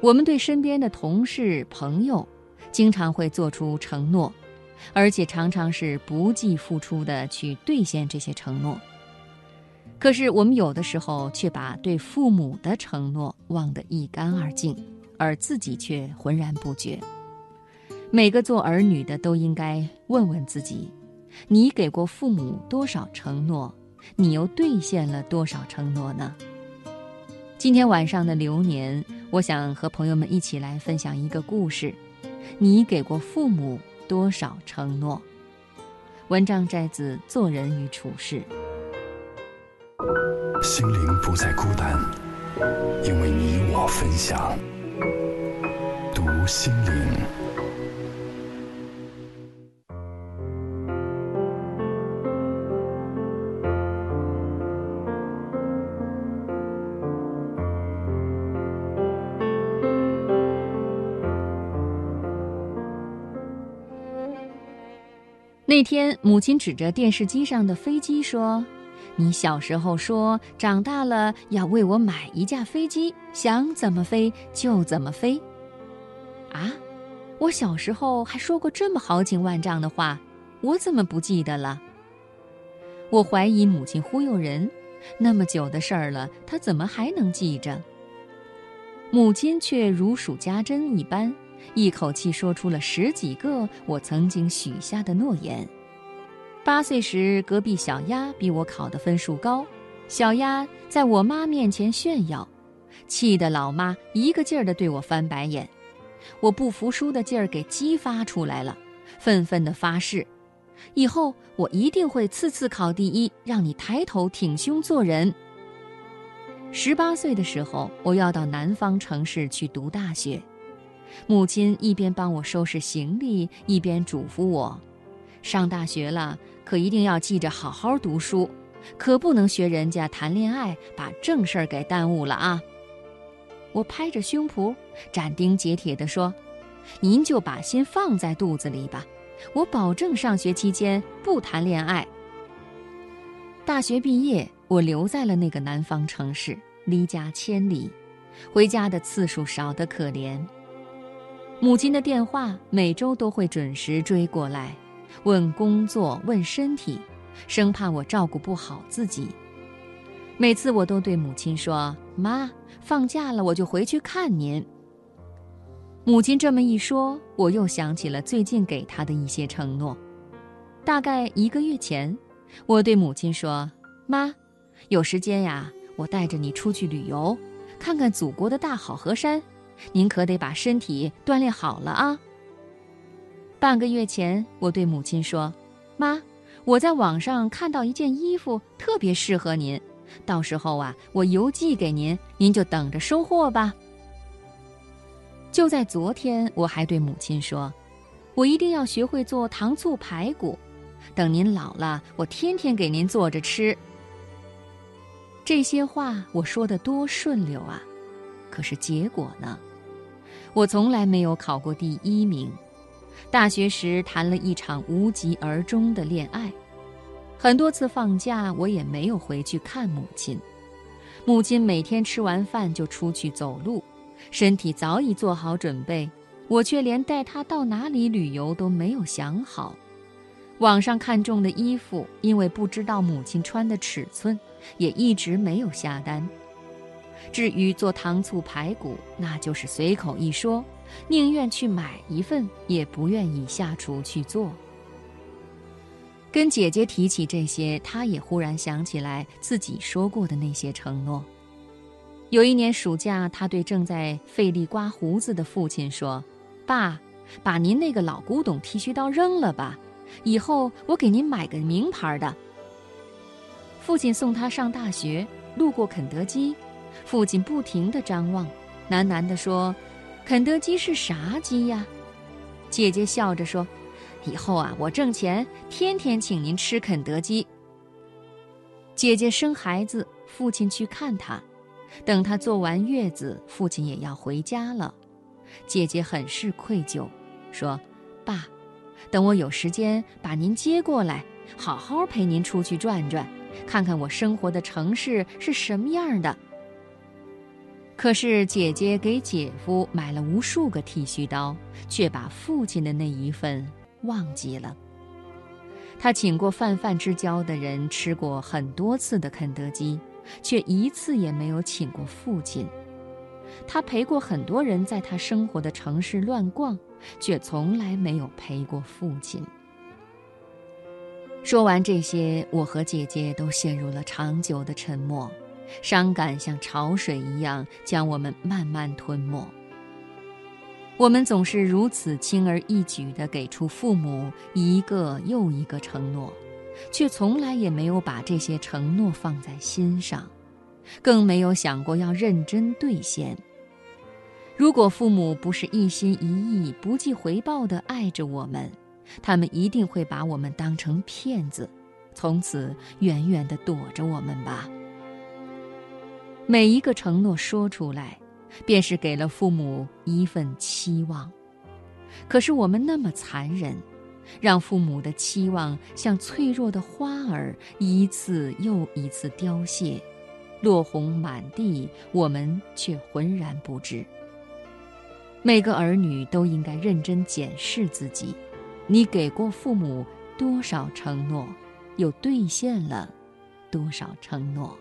我们对身边的同事、朋友，经常会做出承诺，而且常常是不计付出的去兑现这些承诺。可是我们有的时候却把对父母的承诺忘得一干二净，而自己却浑然不觉。每个做儿女的都应该问问自己：你给过父母多少承诺？你又兑现了多少承诺呢？今天晚上的流年，我想和朋友们一起来分享一个故事。你给过父母多少承诺？文章摘自《做人与处事》。心灵不再孤单，因为你我分享。读心灵。那天，母亲指着电视机上的飞机说：“你小时候说长大了要为我买一架飞机，想怎么飞就怎么飞。”啊，我小时候还说过这么豪情万丈的话，我怎么不记得了？我怀疑母亲忽悠人，那么久的事儿了，她怎么还能记着？母亲却如数家珍一般。一口气说出了十几个我曾经许下的诺言。八岁时，隔壁小鸭比我考的分数高，小鸭在我妈面前炫耀，气得老妈一个劲儿地对我翻白眼。我不服输的劲儿给激发出来了，愤愤地发誓：以后我一定会次次考第一，让你抬头挺胸做人。十八岁的时候，我要到南方城市去读大学。母亲一边帮我收拾行李，一边嘱咐我：“上大学了，可一定要记着好好读书，可不能学人家谈恋爱，把正事儿给耽误了啊！”我拍着胸脯，斩钉截铁地说：“您就把心放在肚子里吧，我保证上学期间不谈恋爱。”大学毕业，我留在了那个南方城市，离家千里，回家的次数少得可怜。母亲的电话每周都会准时追过来，问工作，问身体，生怕我照顾不好自己。每次我都对母亲说：“妈，放假了我就回去看您。”母亲这么一说，我又想起了最近给她的一些承诺。大概一个月前，我对母亲说：“妈，有时间呀，我带着你出去旅游，看看祖国的大好河山。”您可得把身体锻炼好了啊！半个月前，我对母亲说：“妈，我在网上看到一件衣服，特别适合您，到时候啊，我邮寄给您，您就等着收货吧。”就在昨天，我还对母亲说：“我一定要学会做糖醋排骨，等您老了，我天天给您做着吃。”这些话我说的多顺溜啊！可是结果呢？我从来没有考过第一名，大学时谈了一场无疾而终的恋爱，很多次放假我也没有回去看母亲。母亲每天吃完饭就出去走路，身体早已做好准备，我却连带她到哪里旅游都没有想好。网上看中的衣服，因为不知道母亲穿的尺寸，也一直没有下单。至于做糖醋排骨，那就是随口一说，宁愿去买一份，也不愿意下厨去做。跟姐姐提起这些，她也忽然想起来自己说过的那些承诺。有一年暑假，她对正在费力刮胡子的父亲说：“爸，把您那个老古董剃须刀扔了吧，以后我给您买个名牌的。”父亲送她上大学，路过肯德基。父亲不停地张望，喃喃地说：“肯德基是啥鸡呀？”姐姐笑着说：“以后啊，我挣钱，天天请您吃肯德基。”姐姐生孩子，父亲去看她，等她坐完月子，父亲也要回家了。姐姐很是愧疚，说：“爸，等我有时间把您接过来，好好陪您出去转转，看看我生活的城市是什么样的。”可是姐姐给姐夫买了无数个剃须刀，却把父亲的那一份忘记了。他请过泛泛之交的人吃过很多次的肯德基，却一次也没有请过父亲。他陪过很多人在他生活的城市乱逛，却从来没有陪过父亲。说完这些，我和姐姐都陷入了长久的沉默，伤感像潮水一样将我们慢慢吞没。我们总是如此轻而易举地给出父母一个又一个承诺，却从来也没有把这些承诺放在心上，更没有想过要认真兑现。如果父母不是一心一意、不计回报地爱着我们，他们一定会把我们当成骗子，从此远远地躲着我们吧。每一个承诺说出来。便是给了父母一份期望，可是我们那么残忍，让父母的期望像脆弱的花儿，一次又一次凋谢，落红满地，我们却浑然不知。每个儿女都应该认真检视自己：你给过父母多少承诺，又兑现了多少承诺？